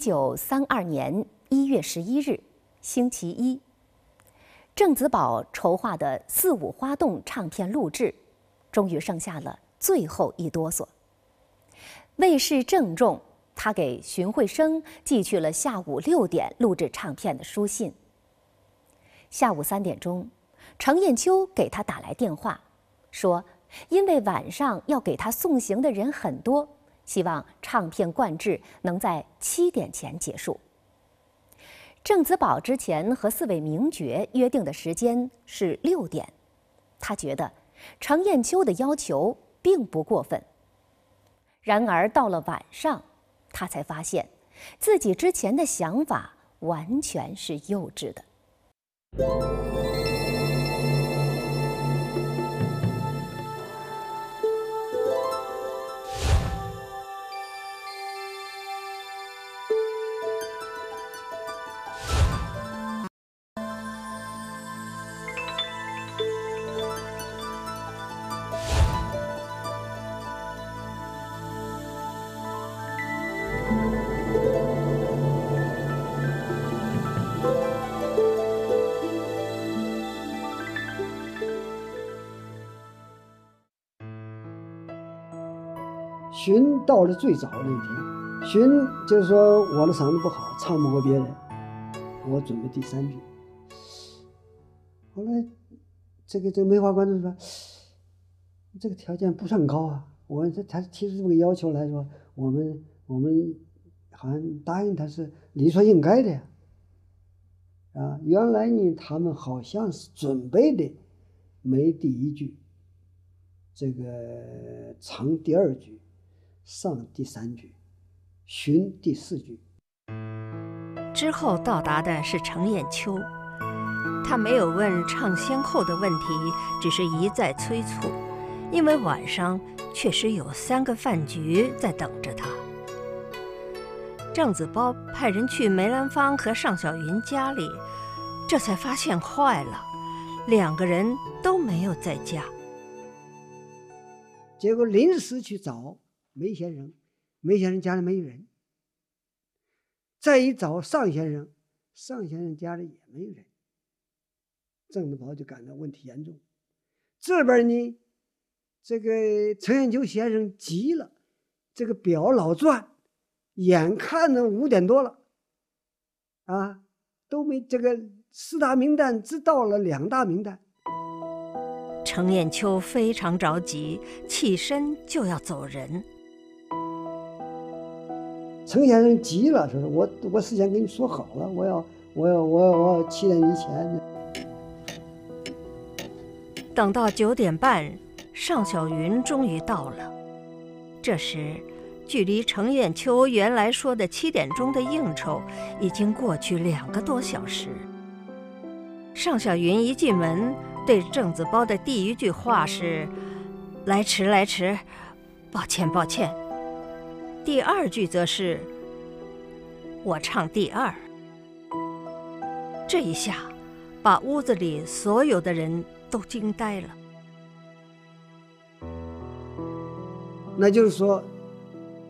九三二年一月十一日，星期一，郑子宝筹划的《四五花洞》唱片录制，终于剩下了最后一哆嗦。为示郑重，他给荀慧生寄去了下午六点录制唱片的书信。下午三点钟，程砚秋给他打来电话，说因为晚上要给他送行的人很多。希望唱片灌制能在七点前结束。郑子宝之前和四位名角约定的时间是六点，他觉得程砚秋的要求并不过分。然而到了晚上，他才发现自己之前的想法完全是幼稚的。到了最早那一天，荀就是说我的嗓子不好，唱不过别人，我准备第三句。后来这个这个梅花观众说，这个条件不算高啊。我这他提出这么个要求来说，我们我们好像答应他是理所应该的呀。啊，原来呢，他们好像是准备的没第一句，这个唱第二句。上第三句，寻第四句。之后到达的是程砚秋，他没有问唱先后的问题，只是一再催促，因为晚上确实有三个饭局在等着他。郑子包派人去梅兰芳和尚小云家里，这才发现坏了，两个人都没有在家。结果临时去找。梅先生，梅先生家里没有人。再一找尚先生，尚先生家里也没有人。郑子宝就感到问题严重。这边呢，这个陈砚秋先生急了，这个表老转，眼看着五点多了，啊，都没这个四大名旦只到了两大名旦。程砚秋非常着急，起身就要走人。程先生急了，说：“我我事先跟你说好了，我要我要我要我要七点以前。”等到九点半，尚小云终于到了。这时，距离程砚秋原来说的七点钟的应酬已经过去两个多小时。尚小云一进门，对郑子包的第一句话是：“来迟来迟，抱歉抱歉。”第二句则是“我唱第二”，这一下把屋子里所有的人都惊呆了。那就是说，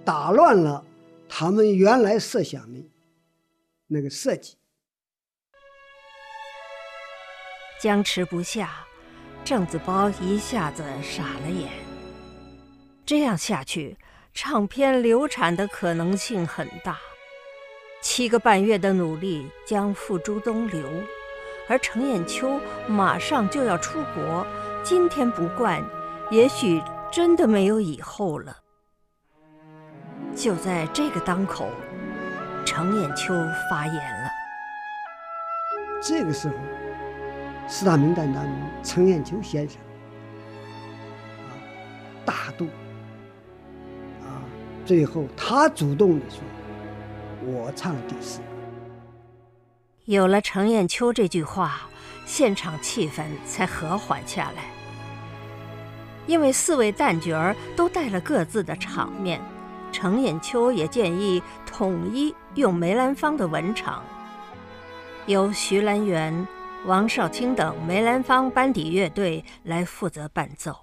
打乱了他们原来设想的那个设计。僵持不下，郑子包一下子傻了眼。这样下去。唱片流产的可能性很大，七个半月的努力将付诸东流，而程砚秋马上就要出国，今天不灌，也许真的没有以后了。就在这个当口，程砚秋发言了。这个时候，四大名旦当中，程砚秋先生最后，他主动的说：“我唱第四。”有了程砚秋这句话，现场气氛才和缓下来。因为四位旦角儿都带了各自的场面，程砚秋也建议统一用梅兰芳的文场，由徐兰元、王少卿等梅兰芳班底乐队来负责伴奏。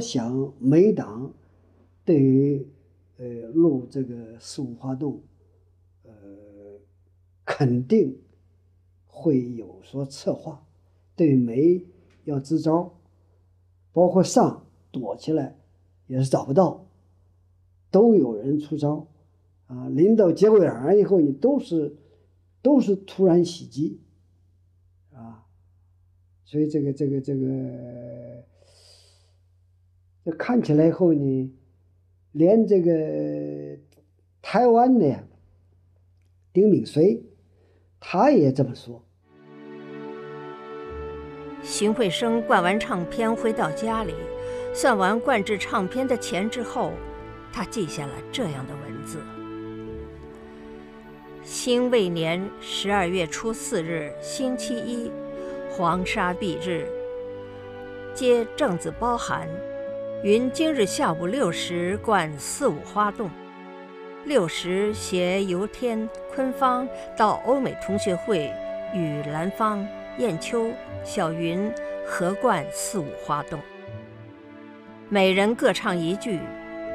想每党对于呃录这个四五花洞，呃肯定会有所策划，对煤要支招，包括上躲起来也是找不到，都有人出招，啊，临到节骨眼儿以后，你都是都是突然袭击，啊，所以这个这个这个。看起来以后呢，连这个台湾的丁敏绥，他也这么说。荀慧生灌完唱片回到家里，算完灌制唱片的钱之后，他记下了这样的文字：辛未年十二月初四日，星期一，黄沙蔽日，接正子包含。云今日下午六时灌四五花洞，六时携游天、昆芳到欧美同学会与兰芳、燕秋、小云合灌四五花洞，每人各唱一句，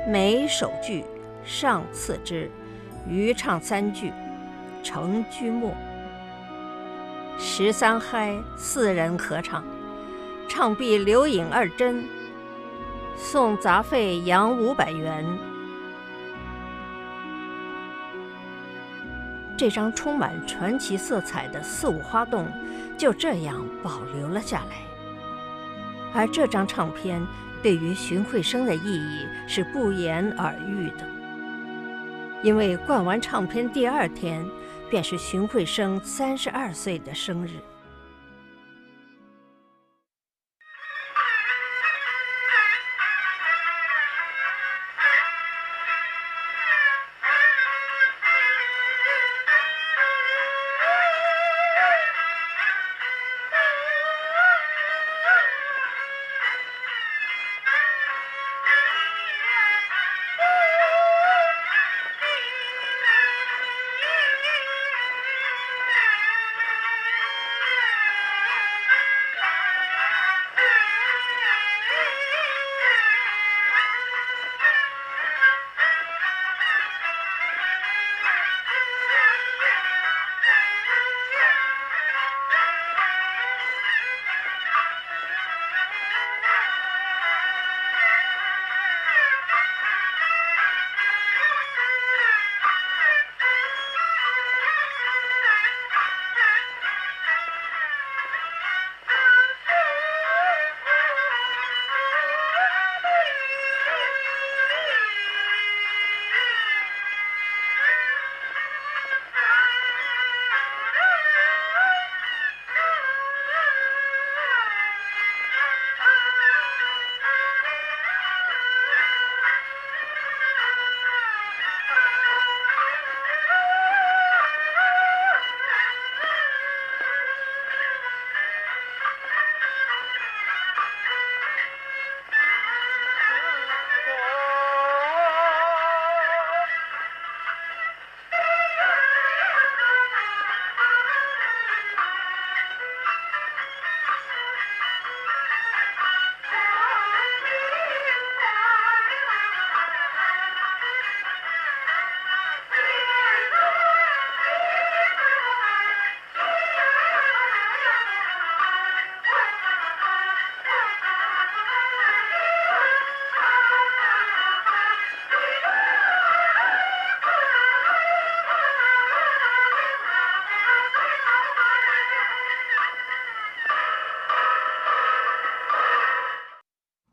每首句上次之，余唱三句，成句末。十三嗨四人合唱，唱毕留影二针。送杂费洋五百元。这张充满传奇色彩的四五花洞就这样保留了下来。而这张唱片对于荀慧生的意义是不言而喻的，因为灌完唱片第二天，便是荀慧生三十二岁的生日。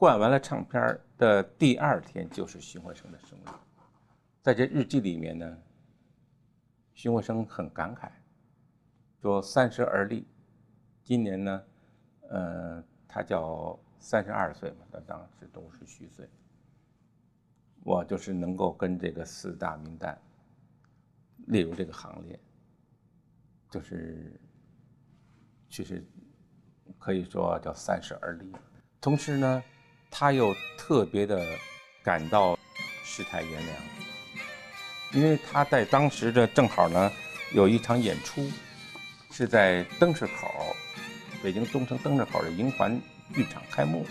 灌完了唱片的第二天就是徐慧生的生日，在这日记里面呢，徐慧生很感慨，说三十而立，今年呢，呃，他叫三十二岁嘛，他当时都是虚岁，我就是能够跟这个四大名旦列入这个行列，就是其实可以说叫三十而立，同时呢。他又特别的感到世态炎凉，因为他在当时的正好呢有一场演出，是在灯市口，北京东城灯市口的银环剧场开幕。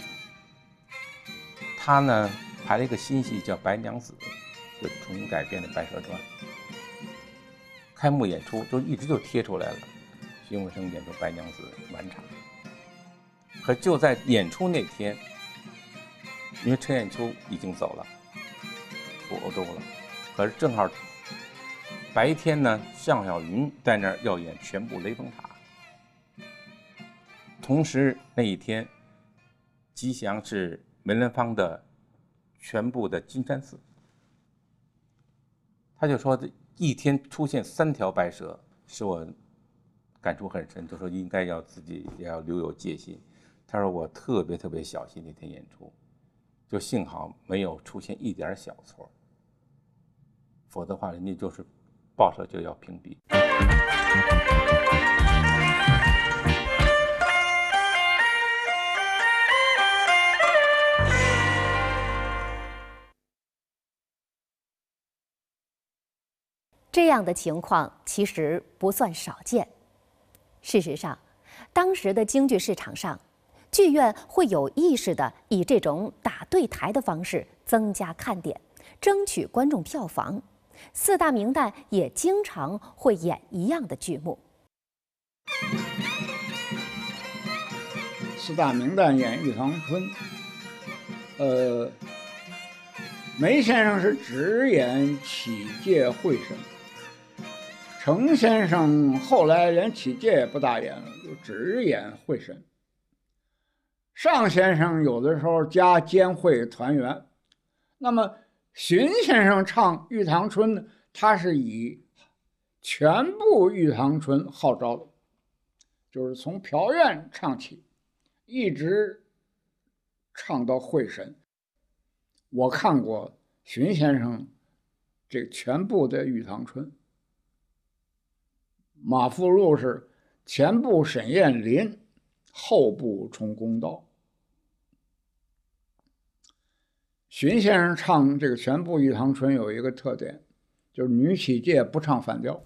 他呢排了一个新戏叫《白娘子》，就重新改编的《白蛇传》。开幕演出就一直就贴出来了，徐永生演出《白娘子》完场。可就在演出那天，因为陈砚秋已经走了，出欧洲了，可是正好白天呢，向小云在那儿要演全部《雷峰塔》，同时那一天，吉祥是梅兰芳的全部的金山寺，他就说这一天出现三条白蛇，使我感触很深，就说应该要自己也要留有戒心。他说我特别特别小心那天演出，就幸好没有出现一点小错，否则的话人家就是报社就要屏蔽。这样的情况其实不算少见。事实上，当时的京剧市场上，剧院会有意识地以这种打对台的方式增加看点，争取观众票房。四大名旦也经常会演一样的剧目。四大名旦演《玉堂春》，呃，梅先生是只演启介会审，程先生后来连启介也不大演了，就只演会审。尚先生有的时候加监会团圆，那么荀先生唱《玉堂春》呢，他是以全部《玉堂春》号召的，就是从朴院唱起，一直唱到会审。我看过荀先生这全部的《玉堂春》，马福禄是前部沈燕林。后部充公道。荀先生唱这个全部《玉堂春》有一个特点，就是女起界不唱反调。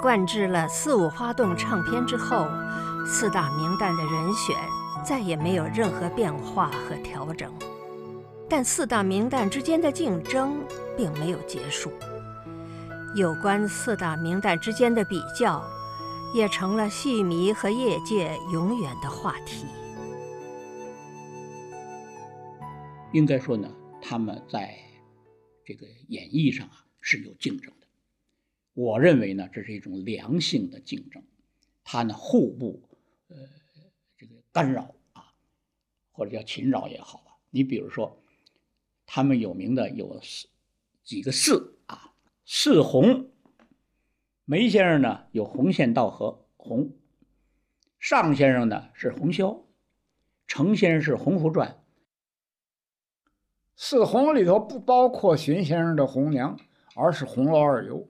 灌制了四五花洞唱片之后，四大名旦的人选再也没有任何变化和调整。但四大名旦之间的竞争并没有结束，有关四大名旦之间的比较，也成了戏迷和业界永远的话题。应该说呢，他们在这个演绎上啊是有竞争。我认为呢，这是一种良性的竞争，它呢互不呃这个干扰啊，或者叫侵扰也好啊。你比如说。他们有名的有四几个四啊，四红。梅先生呢有红线道和红，尚先生呢是红绡，程先生是红湖传。四红里头不包括荀先生的红娘，而是红楼二游。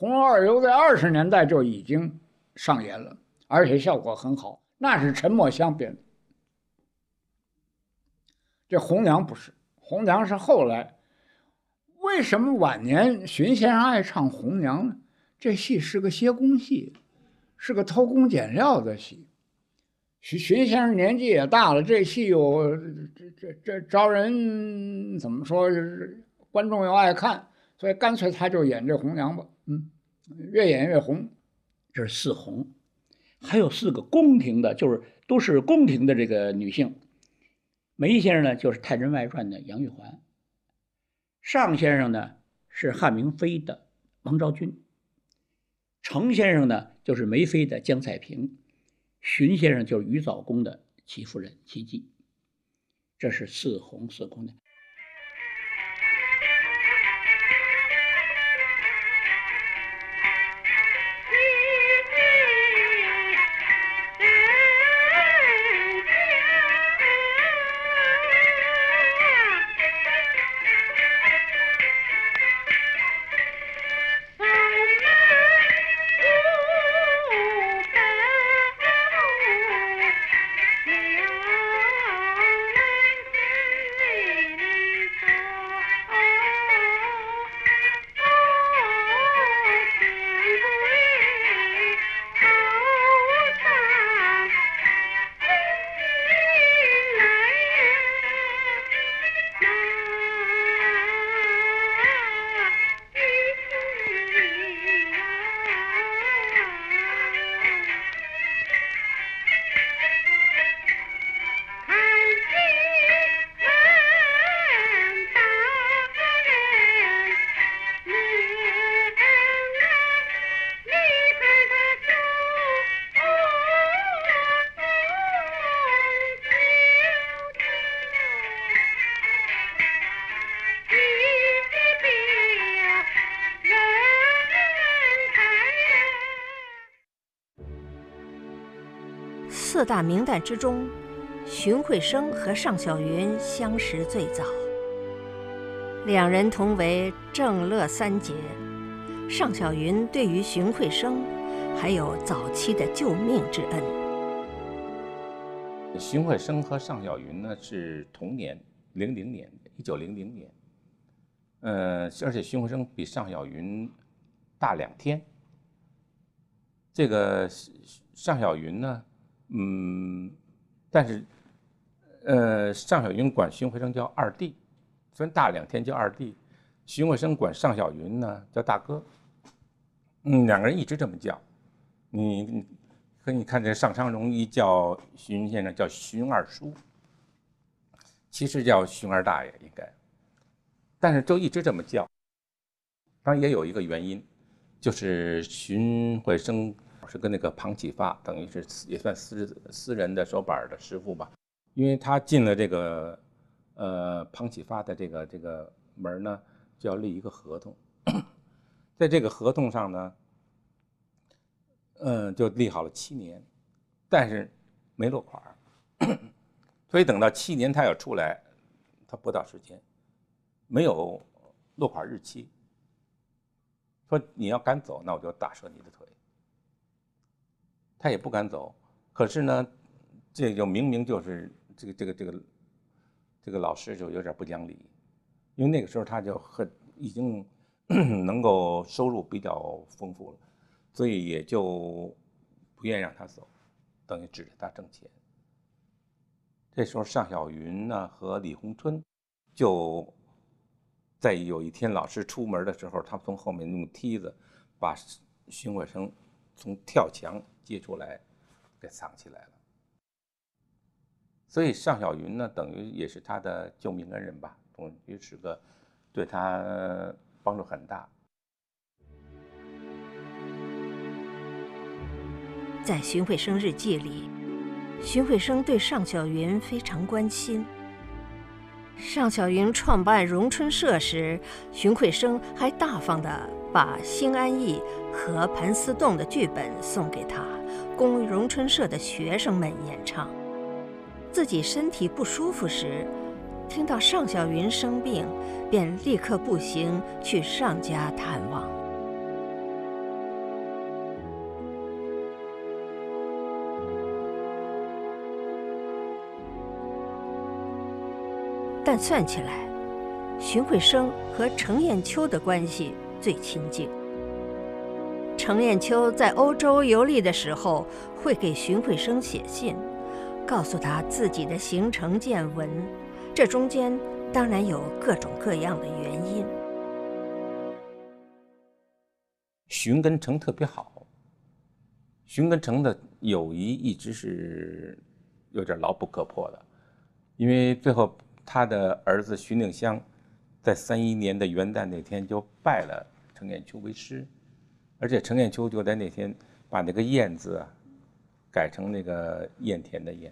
红楼二游在二十年代就已经上演了，而且效果很好，那是陈墨香编的。这红娘不是。红娘是后来，为什么晚年荀先生爱唱红娘呢？这戏是个歇工戏，是个偷工减料的戏。荀荀先生年纪也大了，这戏又这这这招人怎么说？观众又爱看，所以干脆他就演这红娘吧。嗯，越演越红。这是四红，还有四个宫廷的，就是都是宫廷的这个女性。梅先生呢，就是《太真外传》的杨玉环；尚先生呢，是汉明妃的王昭君；程先生呢，就是梅妃的江彩萍；荀先生就是于藻公的戚夫人戚姬。这是四红四宫的。四大名旦之中，荀慧生和尚小云相识最早，两人同为正乐三杰。尚小云对于荀慧生还有早期的救命之恩。荀慧生和尚小云呢是同年，零零年，一九零零年。呃，而且荀慧生比尚小云大两天。这个尚小云呢？嗯，但是，呃，尚小云管荀慧生叫二弟，虽然大两天叫二弟，荀慧生管尚小云呢叫大哥。嗯，两个人一直这么叫。你和你看这尚昌荣一叫荀先生叫荀二叔，其实叫荀二大爷应该，但是都一直这么叫。当然也有一个原因，就是荀慧生。是跟那个庞启发等于是也算私私人的手板的师傅吧，因为他进了这个呃庞启发的这个这个门呢，就要立一个合同，在这个合同上呢，嗯，就立好了七年，但是没落款，所以等到七年他要出来，他不到时间，没有落款日期，说你要敢走，那我就打折你的腿。他也不敢走，可是呢，这就明明就是这个这个这个这个老师就有点不讲理，因为那个时候他就很已经 能够收入比较丰富了，所以也就不愿意让他走，等于指着他挣钱。这时候，尚小云呢和李鸿春就在有一天老师出门的时候，他从后面用梯子把荀慧生从跳墙接出来，给藏起来了。所以尚小云呢，等于也是他的救命恩人吧，等于是个对他帮助很大。在荀慧生日记里。荀慧生对尚小云非常关心。尚小云创办荣春社时，荀慧生还大方地把《新安义》和《盘丝洞》的剧本送给他，供荣春社的学生们演唱。自己身体不舒服时，听到尚小云生病，便立刻步行去尚家探望。但算起来，荀慧生和程砚秋的关系最亲近。程砚秋在欧洲游历的时候，会给荀慧生写信，告诉他自己的行程见闻。这中间当然有各种各样的原因。荀跟程特别好，荀跟程的友谊一直是有点牢不可破的，因为最后。他的儿子荀令香，在三一年的元旦那天就拜了程砚秋为师，而且程砚秋就在那天把那个“砚”字啊改成那个砚田的“砚”，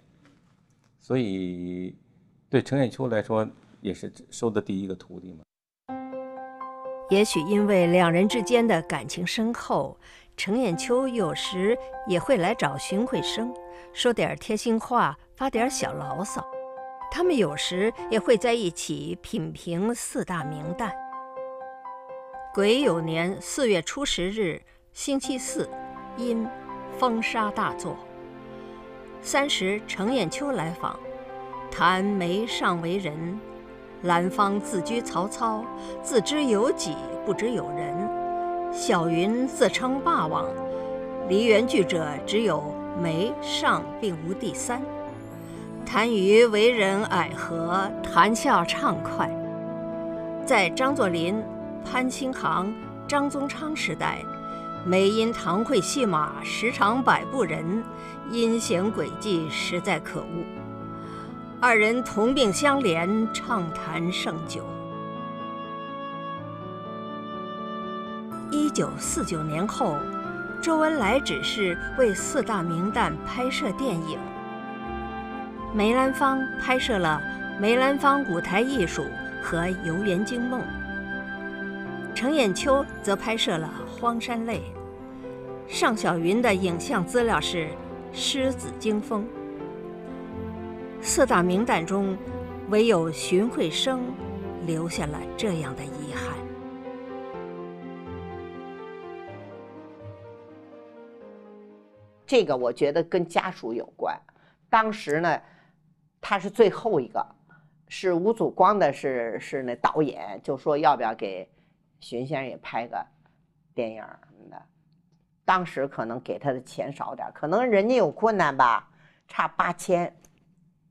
所以对程砚秋来说也是收的第一个徒弟嘛。也许因为两人之间的感情深厚，程砚秋有时也会来找荀慧生，说点贴心话，发点小牢骚。他们有时也会在一起品评四大名旦。癸酉年四月初十日，星期四，因风沙大作。三十，程砚秋来访，谈梅尚为人。兰芳自居曹操，自知有己，不知有人。小云自称霸王，梨园剧者只有梅尚，并无第三。谈于为人蔼和，谈笑畅快。在张作霖、潘清航、张宗昌时代，梅因堂会戏马，时常百步人，阴险诡计，实在可恶。二人同病相怜，畅谈甚久。一九四九年后，周恩来指示为四大名旦拍摄电影。梅兰芳拍摄了《梅兰芳舞台艺术》和《游园惊梦》，程砚秋则拍摄了《荒山泪》，尚小云的影像资料是《狮子惊风》。四大名旦中，唯有荀慧生留下了这样的遗憾。这个我觉得跟家属有关，当时呢。他是最后一个，是吴祖光的，是是那导演，就说要不要给荀先生也拍个电影什么的。当时可能给他的钱少点，可能人家有困难吧，差八千，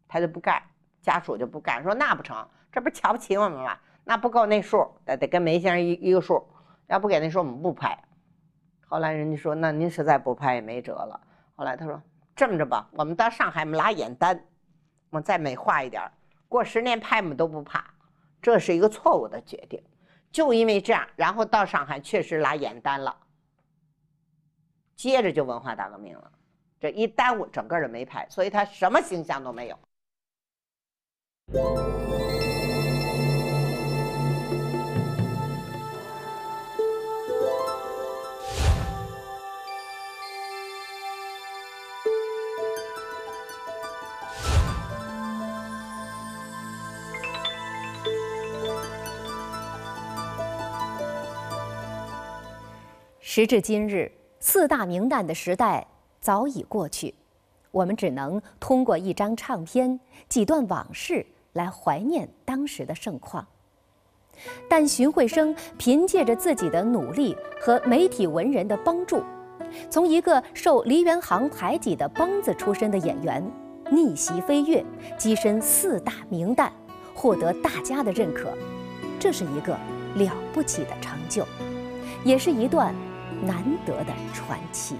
他就不干，家属就不干，说那不成，这不瞧不起我们吗？那不够那数，得得跟梅先生一一个数，要不给那数，我们不拍。后来人家说，那您实在不拍也没辙了。后来他说这么着吧，我们到上海，我们拉演单。我们再美化一点，过十年拍我们都不怕，这是一个错误的决定。就因为这样，然后到上海确实拉演单了，接着就文化大革命了，这一耽误，整个就没拍，所以他什么形象都没有。时至今日，四大名旦的时代早已过去，我们只能通过一张唱片、几段往事来怀念当时的盛况。但荀慧生凭借着自己的努力和媒体文人的帮助，从一个受梨园行排挤的梆子出身的演员，逆袭飞跃，跻身四大名旦，获得大家的认可，这是一个了不起的成就，也是一段难得的传奇。